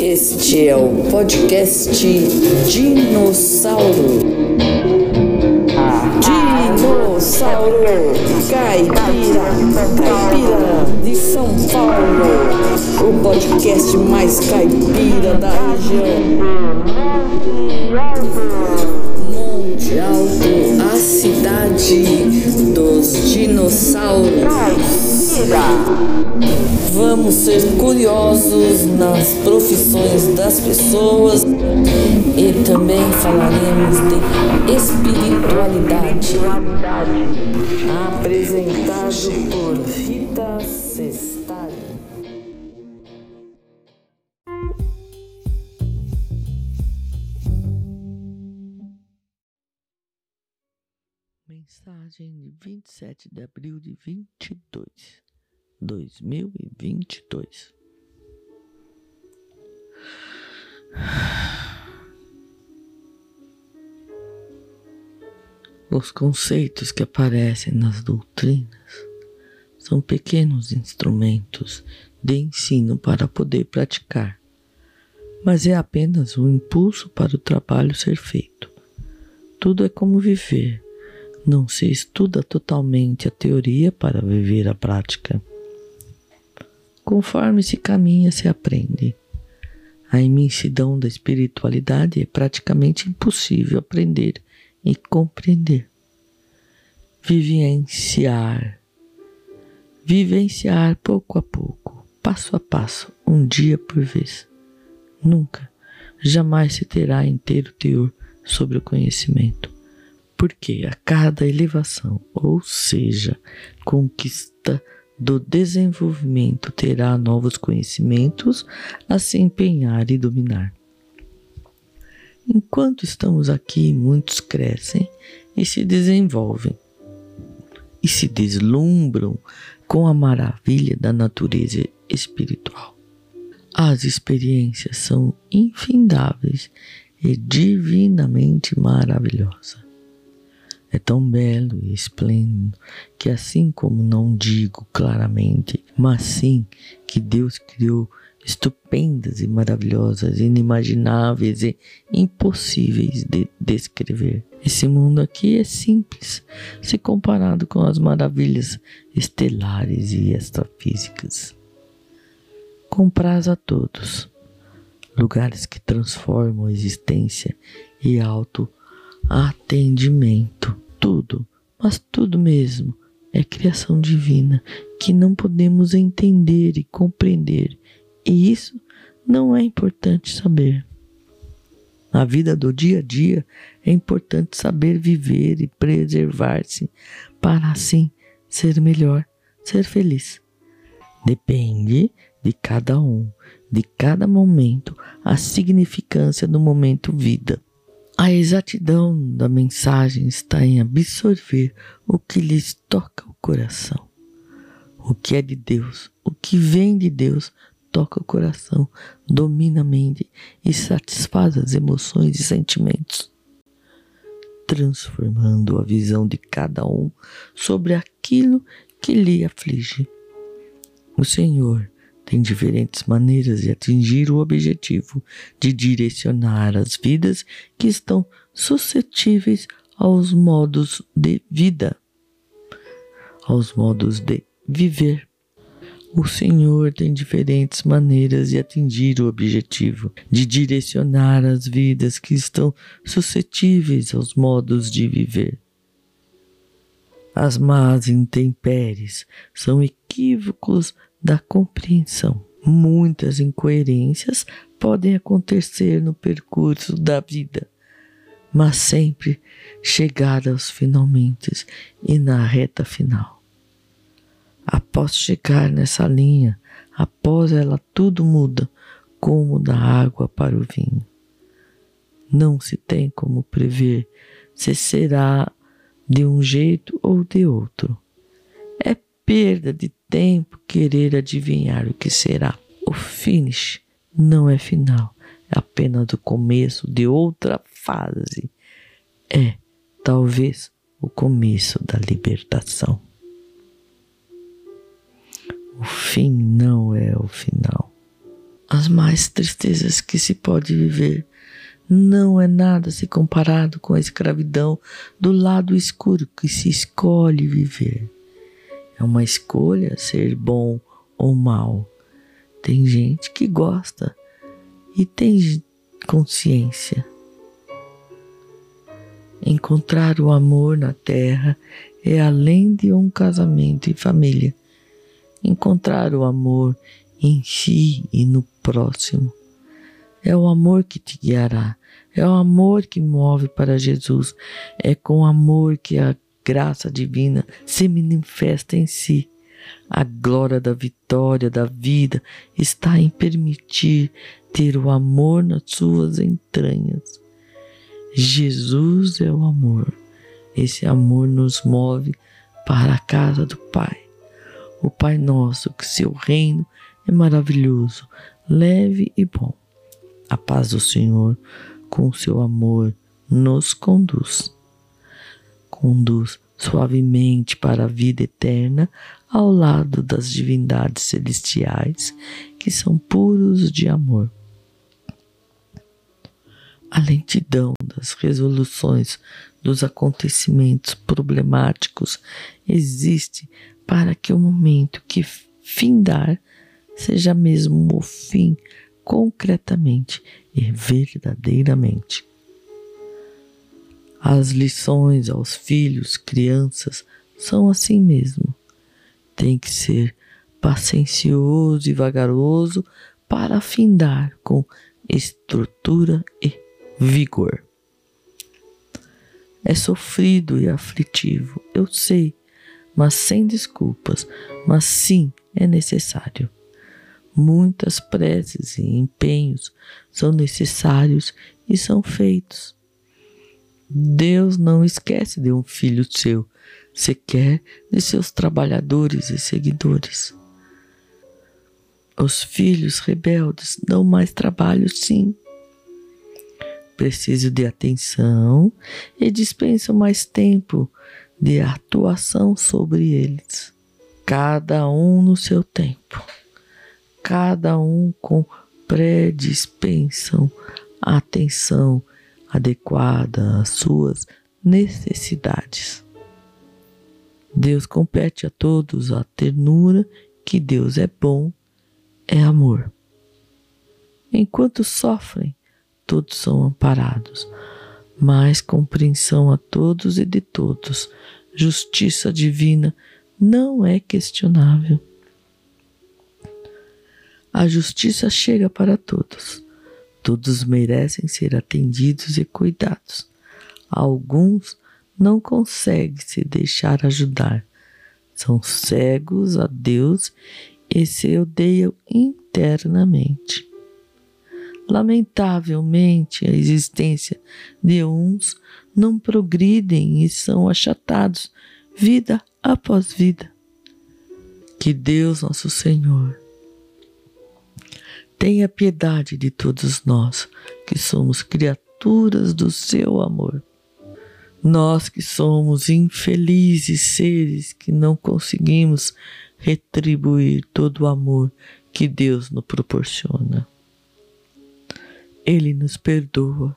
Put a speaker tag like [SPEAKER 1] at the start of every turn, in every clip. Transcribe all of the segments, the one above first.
[SPEAKER 1] Este é o podcast Dinossauro. Dinossauro Caipira, Caipira de São Paulo. O podcast mais caipira da região. Monte Alto, a cidade dos dinossauros. Vamos ser curiosos nas profissões das pessoas e também falaremos de espiritualidade. Apresentado por Rita Sestari.
[SPEAKER 2] Mensagem de 27 de abril de 22, 2022. Os conceitos que aparecem nas doutrinas são pequenos instrumentos de ensino para poder praticar, mas é apenas um impulso para o trabalho ser feito. Tudo é como viver não se estuda totalmente a teoria para viver a prática. Conforme se caminha, se aprende. A imensidão da espiritualidade é praticamente impossível aprender e compreender. Vivenciar. Vivenciar pouco a pouco, passo a passo, um dia por vez. Nunca, jamais se terá inteiro teor sobre o conhecimento porque a cada elevação, ou seja, conquista do desenvolvimento, terá novos conhecimentos a se empenhar e dominar. Enquanto estamos aqui, muitos crescem e se desenvolvem e se deslumbram com a maravilha da natureza espiritual. As experiências são infindáveis e divinamente maravilhosas é tão belo e esplêndido que, assim como não digo claramente, mas sim que Deus criou estupendas e maravilhosas, inimagináveis e impossíveis de descrever. Esse mundo aqui é simples se comparado com as maravilhas estelares e extrafísicas. Compraz a todos lugares que transformam a existência e auto atendimento tudo, mas tudo mesmo, é criação divina que não podemos entender e compreender, e isso não é importante saber. Na vida do dia a dia é importante saber viver e preservar-se para assim ser melhor, ser feliz. Depende de cada um, de cada momento, a significância do momento vida. A exatidão da mensagem está em absorver o que lhes toca o coração. O que é de Deus, o que vem de Deus, toca o coração, domina a mente e satisfaz as emoções e sentimentos, transformando a visão de cada um sobre aquilo que lhe aflige. O Senhor tem diferentes maneiras de atingir o objetivo de direcionar as vidas que estão suscetíveis aos modos de vida, aos modos de viver. O Senhor tem diferentes maneiras de atingir o objetivo, de direcionar as vidas que estão suscetíveis aos modos de viver. As más intempéries são equívocos da compreensão. Muitas incoerências podem acontecer no percurso da vida, mas sempre chegar aos finalmente e na reta final. Após chegar nessa linha, após ela tudo muda, como da água para o vinho. Não se tem como prever se será de um jeito ou de outro. É perda de tempo querer adivinhar o que será. O finish não é final, é apenas o começo de outra fase. É, talvez, o começo da libertação. O fim não é o final. as mais tristezas que se pode viver. Não é nada se comparado com a escravidão do lado escuro que se escolhe viver. É uma escolha ser bom ou mal. Tem gente que gosta e tem consciência. Encontrar o amor na terra é além de um casamento e família. Encontrar o amor em si e no próximo. É o amor que te guiará, é o amor que move para Jesus, é com amor que a graça divina se manifesta em si. A glória da vitória da vida está em permitir ter o amor nas suas entranhas. Jesus é o amor. Esse amor nos move para a casa do Pai. O Pai nosso, que seu reino é maravilhoso, leve e bom. A paz do Senhor, com seu amor, nos conduz. Conduz suavemente para a vida eterna ao lado das divindades celestiais que são puros de amor. A lentidão das resoluções dos acontecimentos problemáticos existe para que o momento que findar seja mesmo o fim concretamente e verdadeiramente. As lições aos filhos, crianças, são assim mesmo. Tem que ser paciencioso e vagaroso para afindar com estrutura e vigor. É sofrido e aflitivo, eu sei, mas sem desculpas, mas sim é necessário. Muitas preces e empenhos são necessários e são feitos. Deus não esquece de um filho seu, sequer de seus trabalhadores e seguidores. Os filhos rebeldes dão mais trabalho, sim. Preciso de atenção e dispensam mais tempo de atuação sobre eles, cada um no seu tempo cada um com predispensão, atenção adequada às suas necessidades. Deus compete a todos a ternura que Deus é bom, é amor. Enquanto sofrem, todos são amparados, mais compreensão a todos e de todos, justiça divina não é questionável. A justiça chega para todos. Todos merecem ser atendidos e cuidados. Alguns não conseguem se deixar ajudar. São cegos a Deus e se odeiam internamente. Lamentavelmente, a existência de uns não progridem e são achatados vida após vida. Que Deus, nosso Senhor, Tenha piedade de todos nós, que somos criaturas do seu amor. Nós que somos infelizes seres que não conseguimos retribuir todo o amor que Deus nos proporciona. Ele nos perdoa,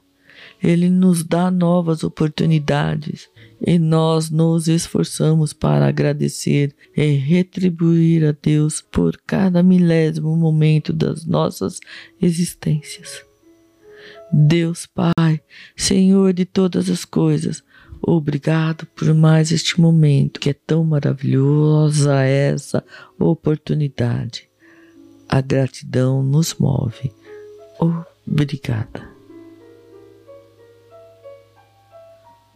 [SPEAKER 2] ele nos dá novas oportunidades e nós nos esforçamos para agradecer e retribuir a Deus por cada milésimo momento das nossas existências. Deus Pai, Senhor de todas as coisas, obrigado por mais este momento que é tão maravilhosa essa oportunidade. A gratidão nos move. Obrigada.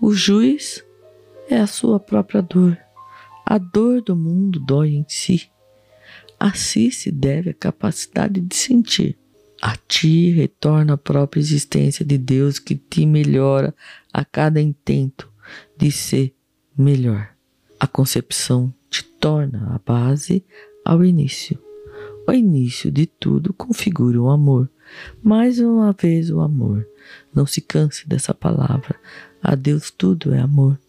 [SPEAKER 2] O juiz é a sua própria dor. A dor do mundo dói em si. A si se deve a capacidade de sentir. A ti retorna a própria existência de Deus que te melhora a cada intento de ser melhor. A concepção te torna a base ao início. O início de tudo configura o amor. Mais uma vez o amor. Não se canse dessa palavra. A Deus tudo é amor.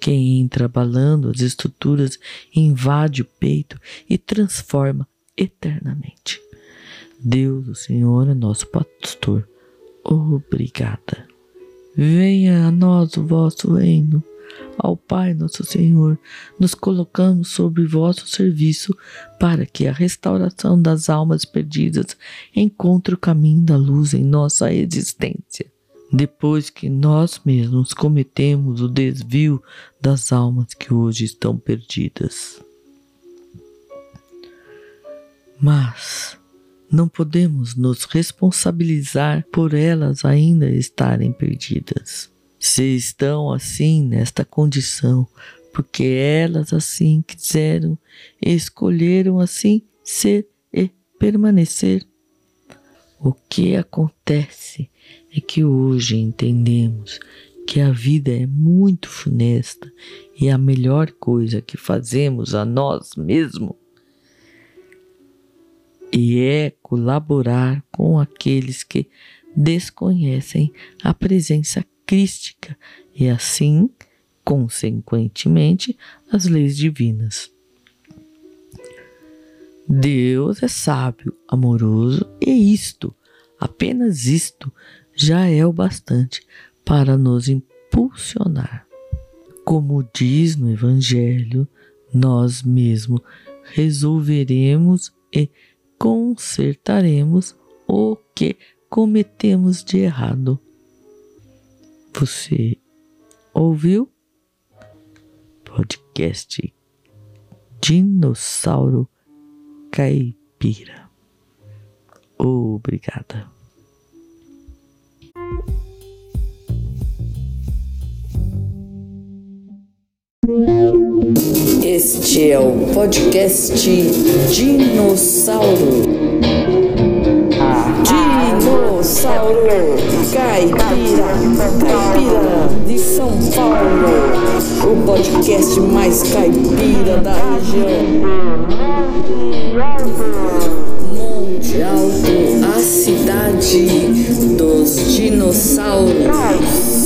[SPEAKER 2] Quem entra abalando as estruturas invade o peito e transforma eternamente. Deus, o Senhor é nosso pastor. Obrigada. Venha a nós o vosso reino. Ao Pai nosso Senhor, nos colocamos sobre vosso serviço para que a restauração das almas perdidas encontre o caminho da luz em nossa existência. Depois que nós mesmos cometemos o desvio das almas que hoje estão perdidas. Mas não podemos nos responsabilizar por elas ainda estarem perdidas. Se estão assim nesta condição, porque elas assim quiseram, escolheram assim ser e permanecer. O que acontece é que hoje entendemos que a vida é muito funesta e a melhor coisa que fazemos a nós mesmos e é colaborar com aqueles que desconhecem a presença crística e assim, consequentemente, as leis divinas. Deus é sábio, amoroso e isto, apenas isto, já é o bastante para nos impulsionar. Como diz no Evangelho, nós mesmos resolveremos e consertaremos o que cometemos de errado. Você ouviu? Podcast Dinossauro Caipira. Obrigada.
[SPEAKER 1] Este é o podcast Dinossauro. Dinossauro Caipira, Caipira de São Paulo. O podcast mais caipira da região. Monte Alto, a cidade dos dinossauros.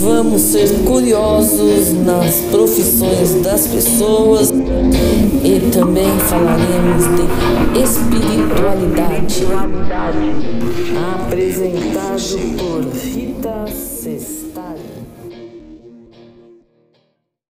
[SPEAKER 1] Vamos ser curiosos nas profissões das pessoas e também falaremos de espiritualidade. Apresentado por Sexta.